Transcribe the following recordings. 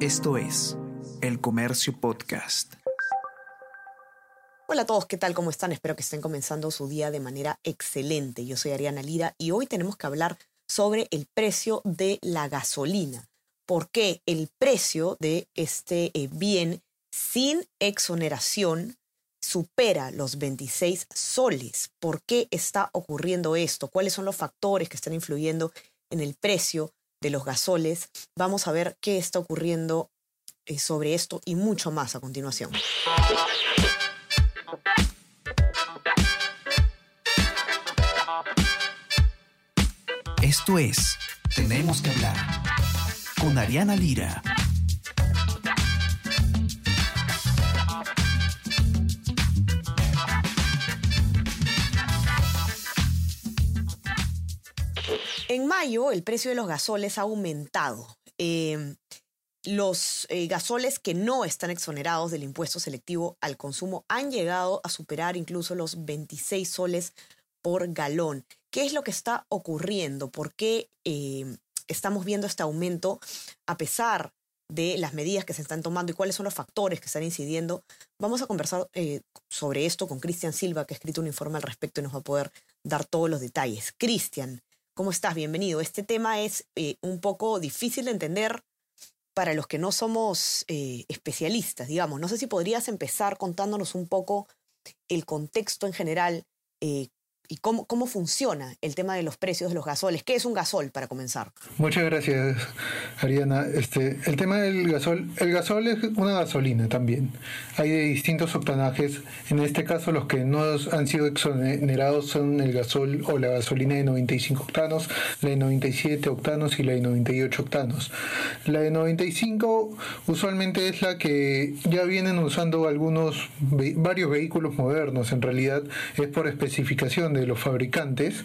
Esto es El Comercio Podcast. Hola a todos, ¿qué tal? ¿Cómo están? Espero que estén comenzando su día de manera excelente. Yo soy Ariana Lira y hoy tenemos que hablar sobre el precio de la gasolina. ¿Por qué el precio de este eh, bien sin exoneración supera los 26 soles? ¿Por qué está ocurriendo esto? ¿Cuáles son los factores que están influyendo en el precio de los gasoles. Vamos a ver qué está ocurriendo eh, sobre esto y mucho más a continuación. Esto es Tenemos que hablar con Ariana Lira. En mayo el precio de los gasoles ha aumentado. Em, los eh, gasoles que no están exonerados del impuesto selectivo al consumo han llegado a superar incluso los 26 soles por galón. ¿Qué es lo que está ocurriendo? ¿Por qué em, estamos viendo este aumento a pesar de las medidas que se están tomando y cuáles son los factores que están incidiendo? Vamos a conversar eh, sobre esto con Cristian Silva, que ha escrito un informe al respecto y nos va a poder dar todos los detalles. Cristian, ¿Cómo estás? Bienvenido. Este tema es eh, un poco difícil de entender para los que no somos eh, especialistas, digamos. No sé si podrías empezar contándonos un poco el contexto en general, eh, y cómo, cómo funciona el tema de los precios de los gasoles. ¿Qué es un gasol para comenzar? Muchas gracias, Ariana. Este, el tema del gasol, el gasol es una gasolina también. Hay de distintos octanajes. En este caso, los que no han sido exonerados son el gasol o la gasolina de 95 octanos, la de 97 octanos y la de 98 octanos. La de 95 usualmente es la que ya vienen usando algunos varios vehículos modernos. En realidad es por especificación de los fabricantes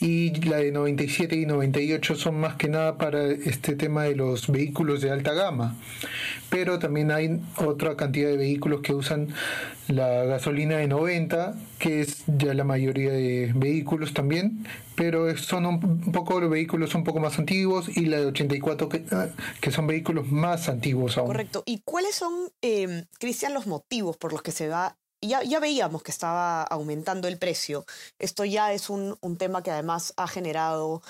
y la de 97 y 98 son más que nada para este tema de los vehículos de alta gama. Pero también hay otra cantidad de vehículos que usan la gasolina de 90, que es ya la mayoría de vehículos también, pero son un poco los vehículos un poco más antiguos y la de 84 que, ah, que son vehículos más antiguos aún. Correcto. ¿Y cuáles son, eh, Cristian, los motivos por los que se va ya, ya veíamos que estaba aumentando el precio. Esto ya es un, tema que además ha generado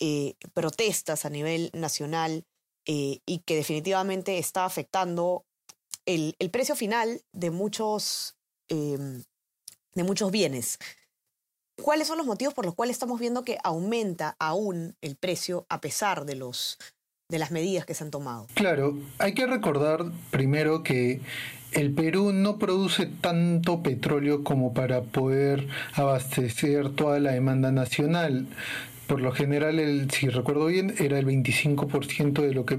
eh, protestas a nivel nacional eh, y que definitivamente está afectando el, precio final de muchos, em, de muchos bienes. ¿Cuáles son los motivos por los cuales estamos viendo que aumenta aún el precio a pesar de los de las medidas que se han tomado? Claro, hay que recordar primero que el Perú no produce tanto petróleo como para poder abastecer toda la demanda nacional. Por lo general, el, si recuerdo bien, era el 25% de lo que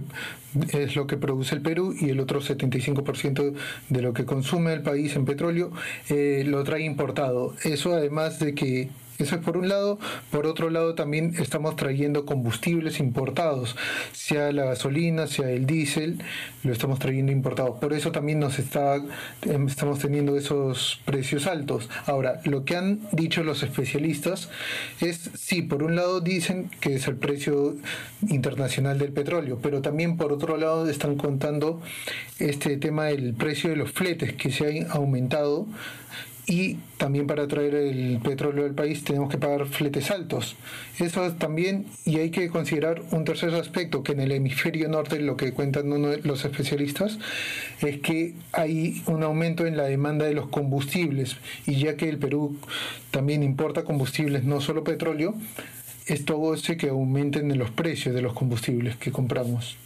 es lo que produce el Perú y el otro 75% de lo que consume el país en petróleo eh, lo trae importado. Eso además de que eso es por un lado. Por otro lado, también estamos trayendo combustibles importados, sea la gasolina, sea el diésel, lo estamos trayendo importado. Por eso también nos está, em, estamos teniendo esos precios altos. Ahora, lo que han dicho los especialistas es, sí, por un lado dicen que es el precio internacional del petróleo, pero también por otro lado están contando este tema del precio de los fletes que se han aumentado y también para traer el petróleo del país tenemos que pagar fletes altos. Eso también, y hay que considerar un tercer aspecto, que en el hemisferio norte lo que cuentan los especialistas es que hay un aumento en la demanda de los combustibles, y ya que el Perú también importa combustibles, no solo petróleo, esto hace que aumenten los precios de los combustibles que compramos.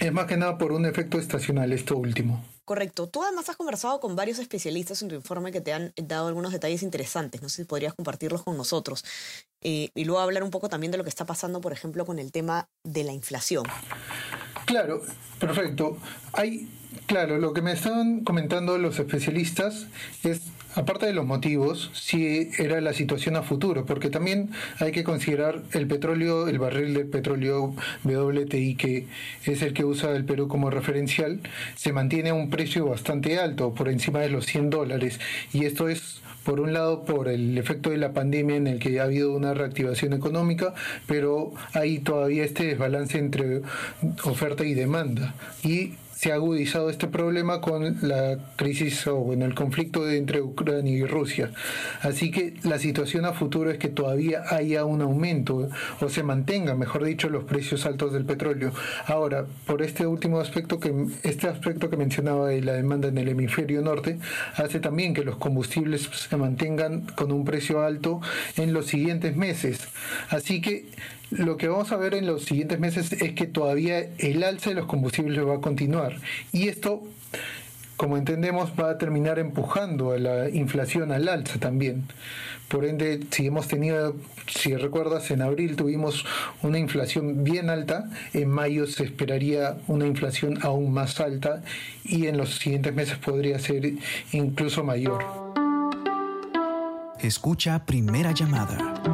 Es más que nada por un efecto estacional, esto último. Correcto. Tú además has conversado con varios especialistas en tu informe que te han dado algunos detalles interesantes. No sé si podrías compartirlos con nosotros. Eh, y luego hablar un poco también de lo que está pasando, por ejemplo, con el tema de la inflación. Claro, perfecto. Hay, claro, lo que me estaban comentando los especialistas es aparte de los motivos, si era la situación a futuro, porque también hay que considerar el petróleo, el barril de petróleo WTI, que es el que usa el Perú como referencial, se mantiene a un precio bastante alto, por encima de los 100 dólares, y esto es por un lado por el efecto de la pandemia en el que ha habido una reactivación económica, pero hay todavía este desbalance entre oferta y demanda. Y se ha agudizado este problema con la crisis o bueno, el conflicto entre Ucrania y Rusia. Así que la situación a futuro es que todavía haya un aumento o se mantenga, mejor dicho, los precios altos del petróleo. Ahora, por este último aspecto que este aspecto que mencionaba de la demanda en el hemisferio norte, hace también que los combustibles se mantengan con un precio alto en los siguientes meses. Así que lo que vamos a ver en los siguientes meses es que todavía el alza de los combustibles va a continuar. Y esto, como entendemos, va a terminar empujando a la inflación al alza también. Por ende, si hemos tenido, si recuerdas, en abril tuvimos una inflación bien alta, en mayo se esperaría una inflación aún más alta y en los siguientes meses podría ser incluso mayor. Escucha Primera Llamada.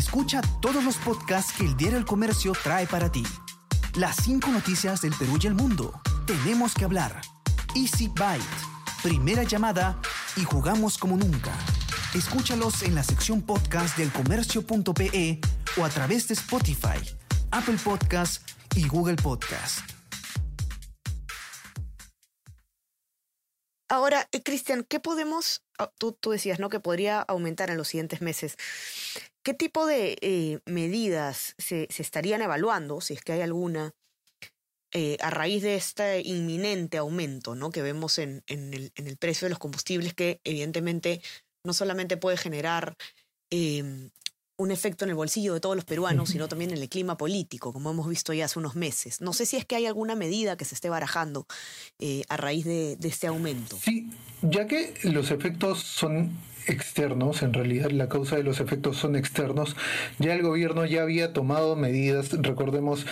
Escucha todos los podcasts que el Diario El Comercio trae para ti. Las cinco noticias del Perú y el mundo. Tenemos que hablar Easy Byte, primera llamada y jugamos como nunca. Escúchalos en la sección podcast del comercio.pe o a través de Spotify, Apple Podcast y Google Podcast. Ahora, eh, Cristian, ¿qué podemos, tú, tú, decías, ¿no? Que podría aumentar en los siguientes meses. ¿Qué tipo de eh, medidas se, se, estarían evaluando, si es que hay alguna, eh, a raíz de este inminente aumento ¿no? que vemos en, en, el, precio de los combustibles, que evidentemente no solamente puede generar eh, un efecto en el bolsillo de todos los peruanos, sino también en el clima político, como hemos visto ya hace unos meses. No sé si es que hay alguna medida que se esté barajando eh, a raíz de, de este aumento. Sí, ya que los efectos son externos, en realidad la causa de los efectos son externos, ya el gobierno ya había tomado medidas, recordemos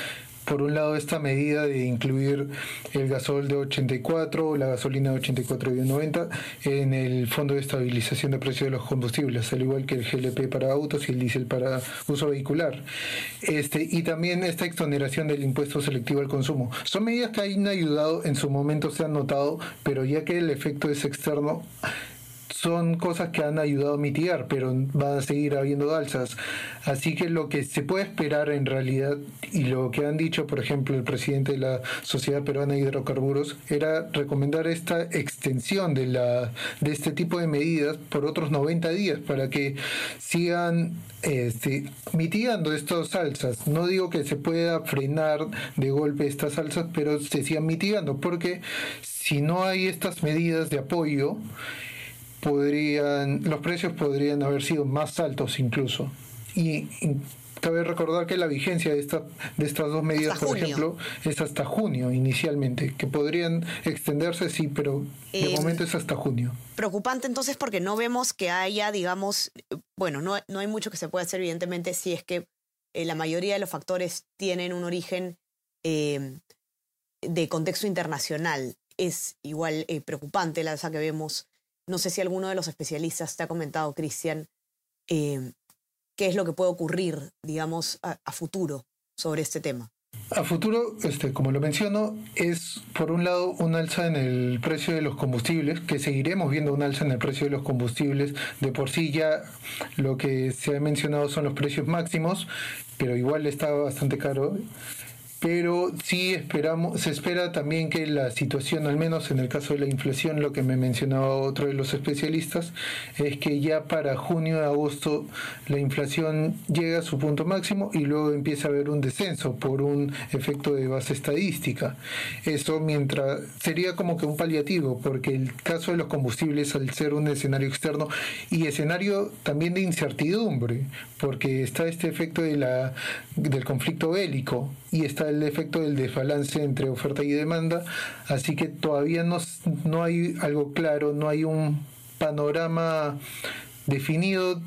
por un lado esta medida de incluir el gasol de 84 o la gasolina de 84 y 90 en el Fondo de Estabilización de Precios de los Combustibles, al igual que el GLP para autos y el diésel para uso vehicular. Este, y también esta exoneración del impuesto selectivo al consumo. Son medidas que han ayudado, en su momento se han notado, pero ya que el efecto es externo, son cosas que han ayudado a mitigar, pero van a seguir habiendo alzas. Así que lo que se puede esperar en realidad, y lo que han dicho, por ejemplo, el presidente de la Sociedad Peruana de Hidrocarburos, era recomendar esta extensión de, la, de este tipo de medidas por otros 90 días para que sigan este, mitigando estas alzas. No digo que se pueda frenar de golpe estas alzas, pero se sigan mitigando, porque si no hay estas medidas de apoyo, podrían, los precios podrían haber sido más altos incluso. Y, cabe recordar que la vigencia de, esta, de estas dos medidas, por ejemplo, es hasta junio inicialmente, que podrían extenderse, sí, pero de eh, momento es hasta junio. Preocupante entonces porque no vemos que haya, digamos, bueno, no, no hay mucho que se pueda hacer evidentemente si es que eh, la mayoría de los factores tienen un origen eh, de contexto internacional. Es igual preocupante la alza que vemos no sé si alguno de los especialistas te ha comentado, Cristian, eh, qué es lo que puede ocurrir, digamos, a, futuro sobre este tema. A futuro, este, como lo menciono, es por un lado un alza en el precio de los combustibles, que seguiremos viendo un alza en el precio de los combustibles. De por sí ya lo que se ha mencionado son los precios máximos, pero igual está bastante caro pero sí esperamos, se espera también que la situación, al menos en el caso de la inflación, lo que me mencionaba otro de los especialistas, es que ya para junio, agosto, la inflación llega a su punto máximo y luego empieza a haber un descenso por un efecto de base estadística. Eso mientras sería como que un paliativo, porque el caso de los combustibles, al ser un escenario externo y escenario también de incertidumbre, porque está este efecto de la, del conflicto bélico y está el efecto del desbalance entre oferta y demanda, así que todavía no, no hay algo claro, no hay un panorama definido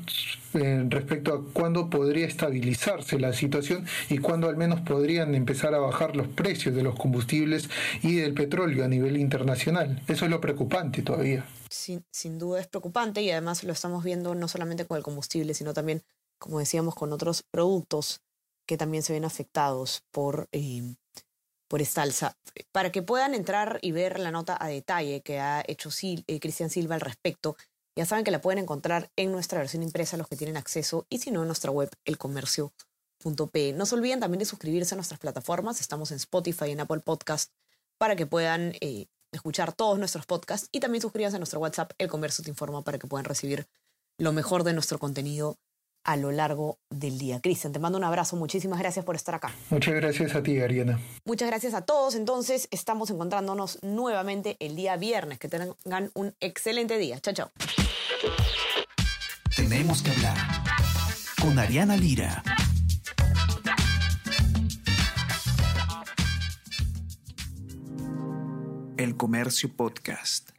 respecto a cuándo podría estabilizarse la situación y cuándo al menos podrían empezar a bajar los precios de los combustibles y del petróleo a nivel internacional. Eso es lo preocupante todavía. Sin, sin duda es preocupante y además lo estamos viendo no solamente con el combustible, sino también, como decíamos, con otros productos que también se ven afectados por, eh, por esta alza. Para que puedan entrar y ver la nota a detalle que ha hecho eh, Cristian Silva al respecto, ya saben que la pueden encontrar en nuestra versión impresa los que tienen acceso y si no en nuestra web elcomercio.p. No se olviden también de suscribirse a nuestras plataformas. Estamos en Spotify y en Apple Podcast para que puedan eh, escuchar todos nuestros podcasts y también suscríbanse a nuestro WhatsApp El Comercio Te Informa para que puedan recibir lo mejor de nuestro contenido a lo largo del día. Cristian, te mando un abrazo. Muchísimas gracias por estar acá. Muchas gracias a ti, Ariana. Muchas gracias a todos. Entonces, estamos encontrándonos nuevamente el día viernes. Que tengan un excelente día. Chao, chao. Tenemos que hablar con Ariana Lira. El Comercio Podcast.